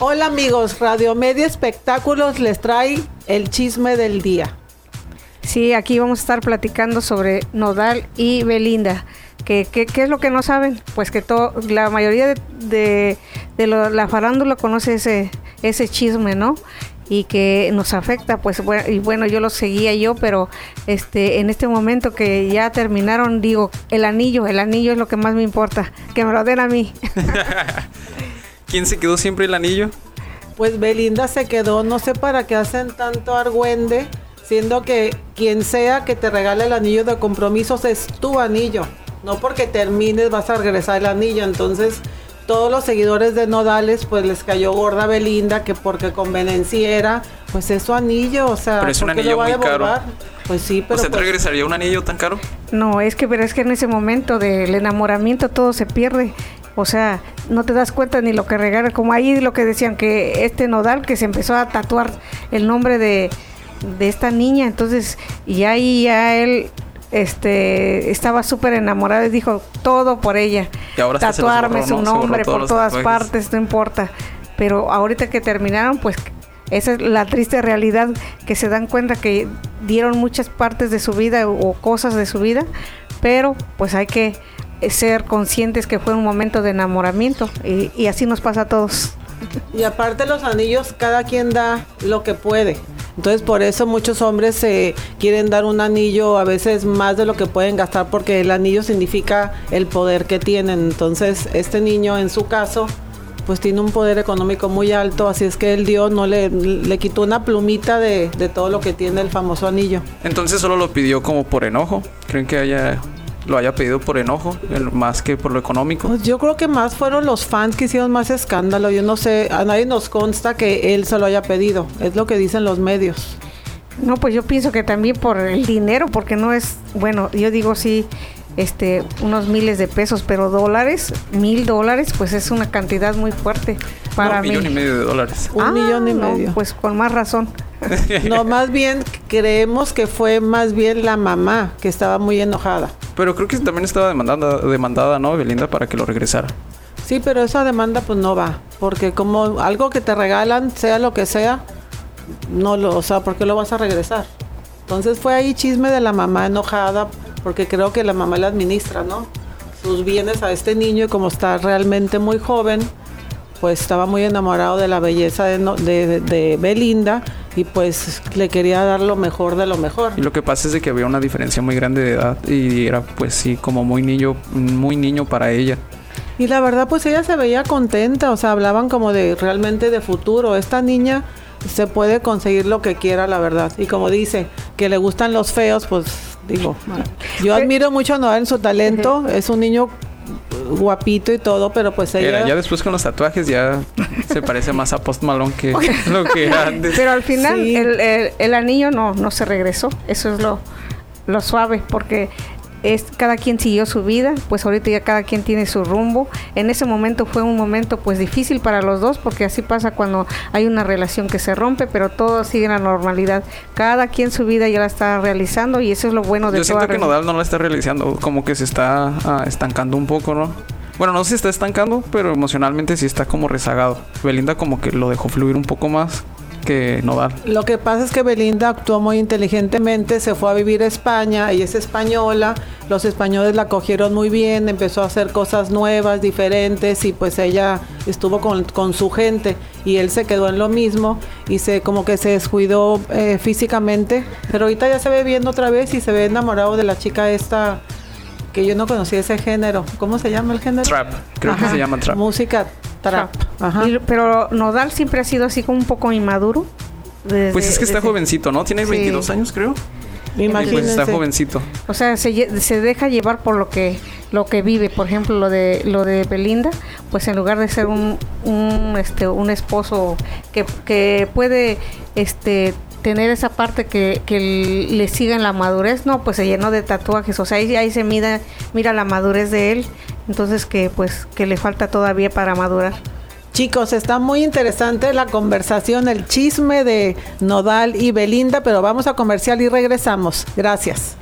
Hola amigos, Radio Media Espectáculos les trae el chisme del día. Sí, aquí vamos a estar platicando sobre Nodal y Belinda. ¿Qué, qué, qué es lo que no saben? Pues que todo, la mayoría de, de, de lo- la farándula conoce ese, ese chisme, ¿no? Y que nos afecta, pues bueno, y bueno, yo lo seguía yo, pero este, en este momento que ya terminaron, digo, el anillo, el anillo es lo que más me importa, que me lo den a mí. ¿Quién se quedó siempre el anillo? Pues Belinda se quedó, no sé para qué hacen tanto argüende, siendo que quien sea que te regale el anillo de compromisos es tu anillo. No porque termines vas a regresar el anillo. Entonces, todos los seguidores de Nodales, pues les cayó gorda Belinda, que porque convenenciera, pues es su anillo. O sea, Pero es un ¿por qué anillo lo va a muy caro. devolver? Pues sí, pero. ¿Usted te pues- regresaría un anillo tan caro? No, es que, pero es que en ese momento del enamoramiento todo se pierde. O sea, no te das cuenta ni lo que regala. Como ahí lo que decían que este nodal que se empezó a tatuar el nombre de, de esta niña. Entonces, y ahí ya él este estaba súper enamorado y dijo todo por ella. Y ahora Tatuarme borró, su nombre por todas tatuajes. partes, no importa. Pero ahorita que terminaron, pues esa es la triste realidad que se dan cuenta que dieron muchas partes de su vida o cosas de su vida, pero pues hay que ser conscientes que fue un momento de enamoramiento y, y así nos pasa a todos. Y aparte los anillos, cada quien da lo que puede. Entonces por eso muchos hombres se quieren dar un anillo a veces más de lo que pueden gastar porque el anillo significa el poder que tienen. Entonces este niño en su caso pues tiene un poder económico muy alto, así es que él dio, no le, le quitó una plumita de, de todo lo que tiene el famoso anillo. Entonces solo lo pidió como por enojo. ¿Creen que haya lo haya pedido por enojo, el- más que por lo económico? Pues yo creo que más fueron los fans que hicieron más escándalo. Yo no sé, a nadie nos consta que él se lo haya pedido. Es lo que dicen los medios. No, pues yo pienso que también por el dinero, porque no es, bueno, yo digo sí, este, unos miles de pesos, pero dólares, mil dólares, pues es una cantidad muy fuerte para no, mí. millón y medio de dólares. Un Ah, millón y no, medio. Pues con más razón. No, más bien creemos que fue más bien la mamá que estaba muy enojada. Pero creo que también estaba demandada, demandada, ¿no? Belinda para que lo regresara. Sí, pero esa demanda pues no va, porque como algo que te regalan, sea lo que sea, no lo, o sea, ¿por qué lo vas a regresar? Entonces fue ahí chisme de la mamá enojada, porque creo que la mamá le administra, ¿no? Sus bienes a este niño y como está realmente muy joven, pues estaba muy enamorado de la belleza de, de- de- de Belinda y pues le quería dar lo mejor de lo mejor. Y lo que pasa es de que había una diferencia muy grande de edad y era pues sí como muy niño, muy niño para ella. Y la verdad, pues ella se veía contenta, o sea, hablaban como de realmente de futuro. Esta niña se puede conseguir lo que quiera, la verdad. Y como dice, que le gustan los feos, pues digo, yo admiro mucho a Noel en su talento, es un niño guapito y todo, pero pues ella... Era, ya después con los tatuajes ya se parece más a Post Malone que lo que era antes. Pero al final Sí. el, el- el anillo no, no se regresó. Eso es lo, lo suave, porque es cada quien siguió su vida, pues ahorita ya cada quien tiene su rumbo. En ese momento fue un momento pues difícil para los dos, porque así pasa cuando hay una relación que se rompe, pero todo sigue en la normalidad. Cada quien su vida ya la está realizando y eso es lo bueno de Yo siento que Nodal no la está realizando, como que se está ah, estancando un poco, ¿no? Bueno, no se está estancando, pero emocionalmente sí está como rezagado. Belinda como que lo dejó fluir un poco más que Nodal. Lo que pasa es que Belinda actuó muy inteligentemente, se fue a vivir a España, ella es española, los españoles la cogieron muy bien, empezó a hacer cosas nuevas, diferentes y pues ella estuvo con, con su gente y él se quedó en lo mismo y se como que se descuidó eh, físicamente, pero ahorita ya se ve bien otra vez y se ve enamorado de la chica esta que yo no conocía ese género, ¿cómo se llama el género? Trap, creo que se llama trap. Música trap. Ajá. Y- pero Nodal siempre ha sido así como un poco inmaduro. desde- Pues es que está desde- jovencito, ¿no? Tiene Sí. 22 años, creo. Y pues Imagínense. está jovencito. O sea, se, se deja llevar por lo que lo que vive, por ejemplo, lo de lo de Belinda, pues en lugar de ser un, un este un esposo que, que puede este tener esa parte que, que le siga en la madurez, no, pues se llenó de tatuajes, o sea, ahí, ahí se mira, mira la madurez de él, entonces que pues que le falta todavía para madurar. Chicos, está muy interesante la conversación, el chisme de Nodal y Belinda, pero vamos a comercial y regresamos. Gracias.